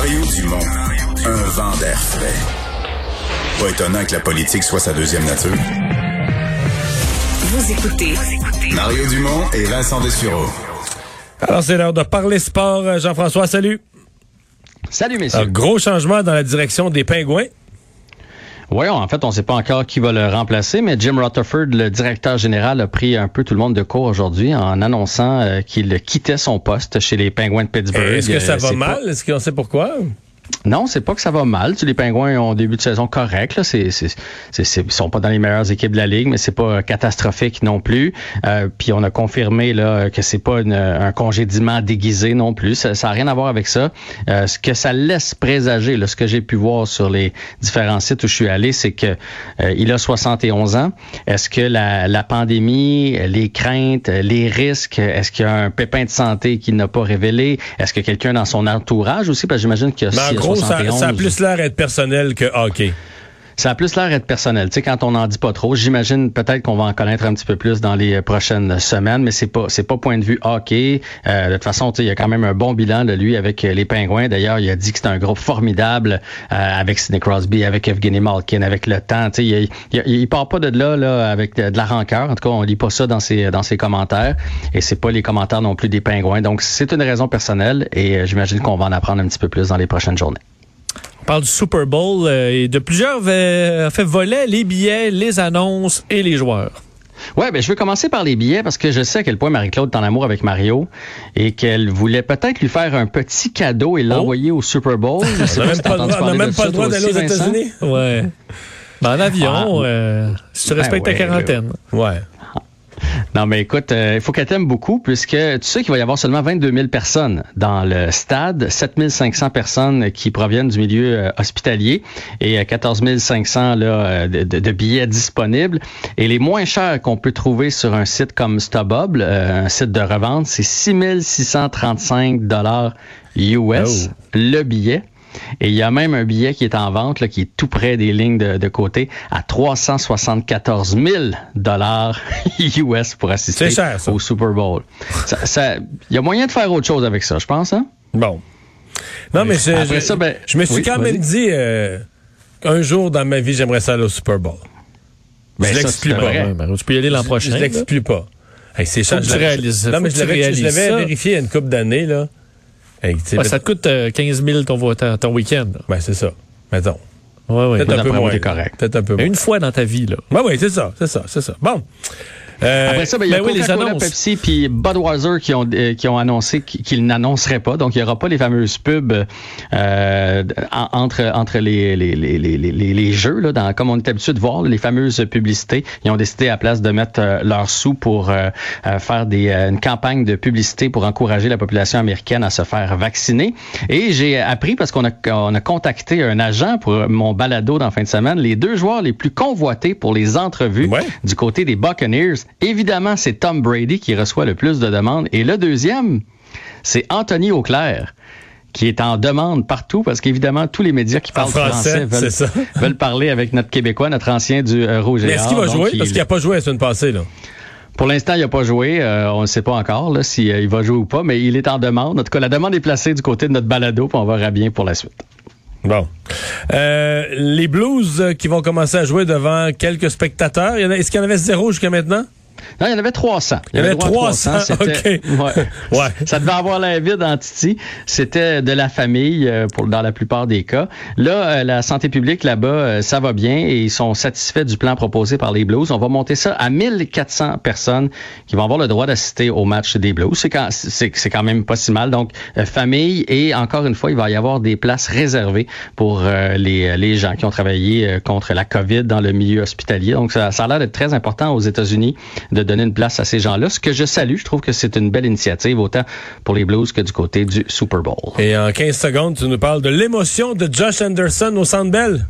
Mario Dumont, un vent d'air frais. Pas étonnant que la politique soit sa deuxième nature. Vous écoutez Mario Dumont et Vincent Dessureau. Alors, c'est l'heure de parler sport. Euh, Jean-François, salut. Salut, messieurs. Un gros changement dans la direction des Pingouins. Oui, en fait, on ne sait pas encore qui va le remplacer, mais Jim Rutherford, le directeur général, a pris un peu tout le monde de court aujourd'hui en annonçant euh, qu'il quittait son poste chez les Penguins de Pittsburgh. Est-ce que ça Euh, va mal? pas- Est-ce qu'on sait pourquoi? Non, c'est pas que ça va mal. Tu les Pingouins ont un début de saison correct. Ils sont pas dans les meilleures équipes de la ligue, mais c'est pas catastrophique non plus. Euh, puis on a confirmé là que c'est pas un congédiement déguisé non plus. Ça, ça a rien à voir avec ça. Euh, ce que ça laisse présager, là, ce que j'ai pu voir sur les différents sites où je suis allé, c'est que euh, il a 71 ans. Est-ce que la, pandémie, les craintes, les risques, est-ce qu'il y a un pépin de santé qu'il n'a pas révélé? Est-ce que quelqu'un dans son entourage aussi? Parce que j'imagine qu'il gros, ça, 71, ça a plus l'air d'être personnel que hockey. Ça a plus l'air d'être personnel. Tu sais, quand on n'en dit pas trop, j'imagine peut-être qu'on va en connaître un petit peu plus dans les euh, prochaines semaines, mais c'est pas c'est pas point de vue hockey. Euh, de toute façon, tu sais, il y a quand même un bon bilan de lui avec euh, les Pingouins. D'ailleurs, il a dit que c'est un groupe formidable euh, avec Sidney Crosby, avec Evgeny Malkin, avec le temps. Tu sais, il, il, part pas de là là avec de, de la rancœur. En tout cas, on lit pas ça dans ses dans ses commentaires et c'est pas les commentaires non plus des Pingouins. Donc, c'est une raison personnelle et j'imagine qu'on va en apprendre un petit peu plus dans les prochaines journées. On parle du Super Bowl euh, et de plusieurs euh, fait volets les billets, les annonces et les joueurs. Ouais, ben je vais commencer par les billets parce que je sais à quel point Marie-Claude est en amour avec Mario et qu'elle voulait peut-être lui faire un petit cadeau et l'envoyer au Super Bowl. On n'a même si pas, droit- même pas le droit d'aller aux? États-Unis? Ouais. Ben, en avion, Ah. euh, si tu Ben respectes ouais, ta quarantaine. Ouais. Non, mais écoute, euh, il faut qu'elle t'aime beaucoup puisque tu sais qu'il va y avoir seulement 22 000 personnes dans le stade, 7 500 personnes qui proviennent du milieu euh, hospitalier et euh, 14 500 là, euh, de, billets disponibles. Et les moins chers qu'on peut trouver sur un site comme StubHub, euh, un site de revente, c'est 6 635 dollars US Oh. le billet. Et il y a même un billet qui est en vente, là, qui est tout près des lignes de, de côté, à 374 000 dollars US pour assister cher, ça. au Super Bowl. Ça- ça- Il y a moyen de faire autre chose avec ça, je pense. Hein? Bon. Non, mais je, Après je- ça, ben, je me suis oui, quand même dit euh, qu'un jour dans ma vie, j'aimerais ça aller au Super Bowl. Ben, je ça, l'exclus pas. vrai. Tu peux y aller l'an Je- prochain. Je là. l'exclus pas. Hey, c'est cher. que Je réalises- Non, mais je l'avais je ça. vérifié il y a une couple d'années, là. Hey, Ouais, ça te coûte euh, 15 000 ton, week-end. ben, c'est ça. Mettons. Ouais, ouais. Peut-être un peu moins. correct. Peut-être un peu moins. Une fois dans ta vie, là. Ouais, oui, c'est ça, c'est ça, c'est ça. Bon. Euh, Après ça, ben, il y a ben oui, Coca-Cola, annonces. Pepsi puis Budweiser qui ont euh, qui ont annoncé qu'- qu'ils n'annonceraient pas. Donc, il n'y aura pas les fameuses pubs euh, en- entre entre les les, les, les, les, les jeux là, dans, comme on est habitué de voir les fameuses publicités. Ils ont décidé à la place de mettre euh, leurs sous pour faire des une campagne de publicité pour encourager la population américaine à se faire vacciner. Et j'ai appris parce qu'on a on a contacté un agent pour mon balado dans la fin de semaine, les deux joueurs les plus convoités pour les entrevues Ouais. du côté des Buccaneers, évidemment, c'est Tom Brady qui reçoit le plus de demandes. Et le deuxième, c'est Anthony Auclair qui est en demande partout parce qu'évidemment, tous les médias qui En parlent français, veulent, c'est ça. veulent parler avec notre Québécois, notre ancien du euh, Rouge et Mais est-ce qu'il va jouer? il- Parce qu'il n'a pas joué la semaine passée, là. Pour l'instant, il n'a pas joué. Euh, on ne sait pas encore s'il il va jouer ou pas, mais il est en demande. En tout cas, la demande est placée du côté de notre balado, puis on verra bien pour la suite. Bon. Euh, les Blues euh, qui vont commencer à jouer devant quelques spectateurs. Est-ce qu'il y en avait zéro jusqu'à maintenant? Non, il y en avait 300. Il y en avait droit à 300, c'était- OK. Ouais. Ouais. Ça devait avoir l'air vide en Titi. C'était de la famille euh, pour, dans la plupart des cas. Là, euh, la santé publique là-bas, euh, ça va bien et ils sont satisfaits du plan proposé par les Blues. On va monter ça à 1400 personnes qui vont avoir le droit d'assister au match des Blues. C'est quand, c'est, c'est quand même pas si mal. Donc, famille et encore une fois, il va y avoir des places réservées pour les, les gens qui ont travaillé contre la COVID dans le milieu hospitalier. Donc, ça, ça a l'air d'être très important aux États-Unis de donner une place à ces gens-là. Ce que je salue, je trouve que c'est une belle initiative, autant pour les Blues que du côté du Super Bowl. Et en 15 secondes, tu nous parles de l'émotion de Josh Anderson au Centre Bell.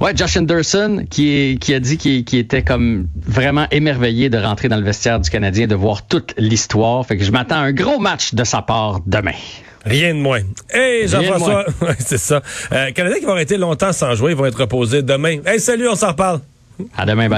Ouais, Josh Anderson qui, est, qui a dit qu'il était comme vraiment émerveillé de rentrer dans le vestiaire du Canadien, de voir toute l'histoire. Fait que je m'attends à un gros match de sa part demain. Rien de moins. Hey, Jean-François, c'est ça. Euh, Canadien qui va arrêter longtemps sans jouer, ils vont être reposés demain. Hey, salut, on s'en reparle. À demain, bye.